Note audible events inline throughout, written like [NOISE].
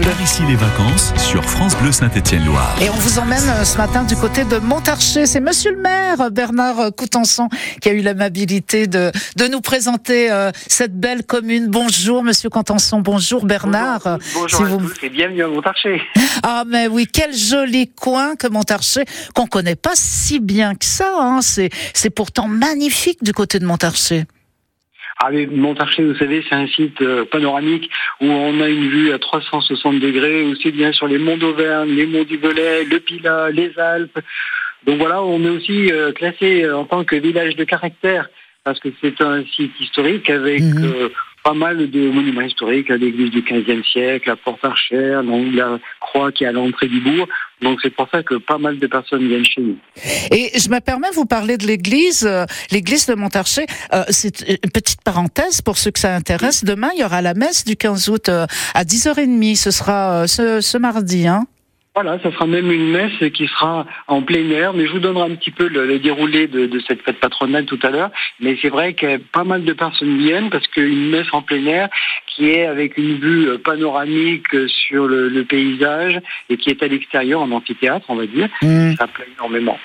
Bleu. Par ici les vacances sur France Bleu Saint-Étienne-Loire. Et on vous emmène euh, ce matin du côté de Montarcher. C'est monsieur le maire, Bernard Coutenson, qui a eu l'amabilité de, de nous présenter euh, cette belle commune. Bonjour monsieur Coutenson, bonjour Bernard. Bonjour, Si à vous- tous et bienvenue à Montarcher. [LAUGHS] Ah mais oui, quel joli coin que Montarcher, qu'on connaît pas si bien que ça. Hein. C'est, c'est pourtant magnifique du côté de Montarcher. Mais Montarcher, vous savez, c'est un site euh, panoramique où on a une vue à 360 degrés, aussi bien sur les monts d'Auvergne, les monts du Velay, le Pilat, les Alpes. Donc voilà, on est aussi euh, classé euh, en tant que village de caractère parce que c'est un site historique avec Mhm. euh, pas mal de monuments historiques, l'église du XVe siècle, la porte archère, donc la croix qui est à l'entrée du bourg. Donc c'est pour ça que pas mal de personnes viennent chez nous. Et je me permets de vous parler de l'église, euh, l'église de Montarcher. Euh, c'est une petite parenthèse pour ceux que ça intéresse. Demain, il y aura la messe du 15 août euh, à 10h30. Ce sera euh, ce, ce mardi. Hein. Voilà, ça sera même une messe qui sera en plein air, mais je vous donnerai un petit peu le, le déroulé de, de cette fête patronale tout à l'heure. Mais c'est vrai que pas mal de personnes viennent parce qu'une messe en plein air qui est avec une vue euh, panoramique sur le, le paysage et qui est à l'extérieur en amphithéâtre, on va dire, ça plaît énormément.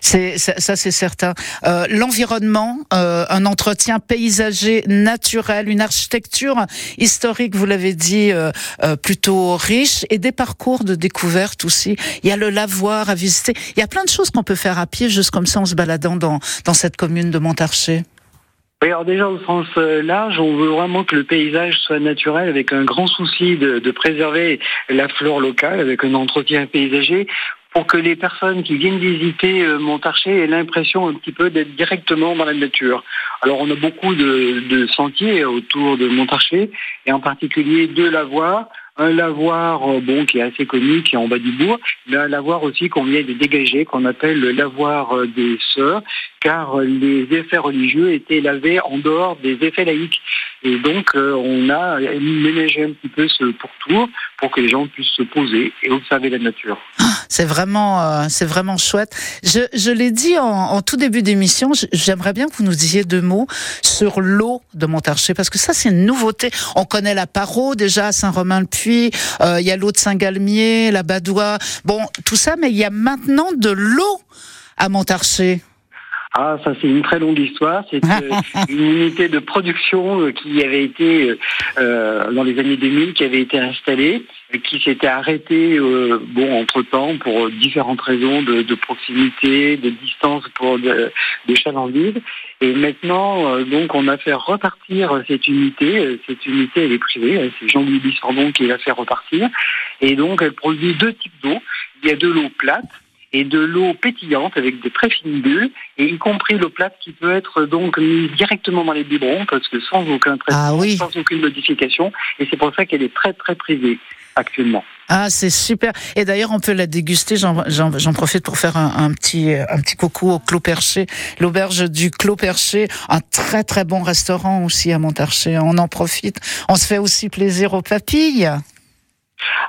C'est ça, c'est certain. Euh, L'environnement, euh, un entretien paysager naturel, une architecture historique, vous l'avez dit, euh, plutôt riche, et des parcours de découverte aussi. Il y a le lavoir à visiter. Il y a plein de choses qu'on peut faire à pied, juste comme ça, en se baladant dans, dans cette commune de Montarcher. Oui, alors déjà au sens large, on veut vraiment que le paysage soit naturel avec un grand souci de préserver la flore locale avec un entretien paysager pour que les personnes qui viennent visiter euh, Montarcher aient l'impression un petit peu d'être directement dans la nature. Alors on a beaucoup de, sentiers autour de Montarcher et en particulier deux lavoirs. Un lavoir euh, bon qui est assez connu, qui est en bas du bourg, mais un lavoir aussi qu'on vient de dégager, qu'on appelle le lavoir euh, des sœurs, car les effets religieux étaient lavés en dehors des effets laïques. Et donc on a ménagé un petit peu ce pourtour pour que les gens puissent se poser et observer la nature. C'est vraiment, euh, c'est vraiment chouette. Je, je l'ai dit en, en tout début d'émission, j'aimerais bien que vous nous disiez deux mots sur l'eau de Montarcher, parce que ça, c'est une nouveauté. On connaît la Paro déjà à Saint-Romain-le-Puy, euh, il y a l'eau de Saint-Galmier, la Badois, bon, tout ça, mais il y a maintenant de l'eau à Montarcher. Ah, ça c'est une très longue histoire. C'est euh, [LAUGHS] une unité de production euh, qui avait été euh, dans les années 2000, qui avait été installée, qui s'était arrêtée euh, bon entre temps pour différentes raisons de, de proximité, de distance pour de, de chalandise. Et maintenant, euh, donc, on a fait repartir cette unité. Cette unité, elle est privée. C'est Jean-Louis Bissordon qui l'a fait repartir. Et donc, elle produit deux types d'eau. Il y a de l'eau plate et de l'eau pétillante avec des très fines bulles, et y compris l'eau plate qui peut être donc mise directement dans les biberons, parce que sans aucun traitement, Ah oui. sans aucune modification, et c'est pour ça qu'elle est très très prisée actuellement. Ah, c'est super. Et d'ailleurs, on peut la déguster. J'en- profite pour faire un, un petit un petit coucou au Clos Perché, l'auberge du Clos Perché, un très très bon restaurant aussi à Montarcher. On en profite. On se fait aussi plaisir aux papilles.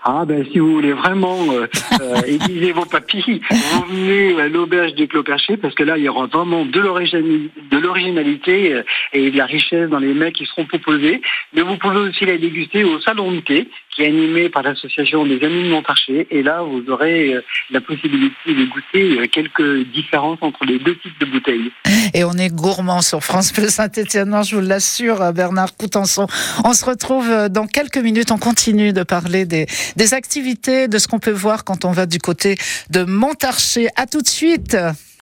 Ah ben si vous voulez vraiment euh, euh, aiguiser vos papilles, vous venez à l'auberge du Clos Perché parce que là il y aura vraiment de l'originalité euh, et de la richesse dans les mets qui seront proposés. Mais vous pouvez aussi la déguster au salon de thé qui est animé par l'association des Amis de Montarcher et là vous aurez euh, la possibilité de goûter euh, quelques différences entre les deux types de bouteilles. Et on est gourmand sur France Bleu Saint-Étienne. Je vous l'assure, euh, Bernard Coutenson. On se retrouve dans quelques minutes. On continue de parler des, des activités, de ce qu'on peut voir quand on va du côté de Montarcher. À tout de suite.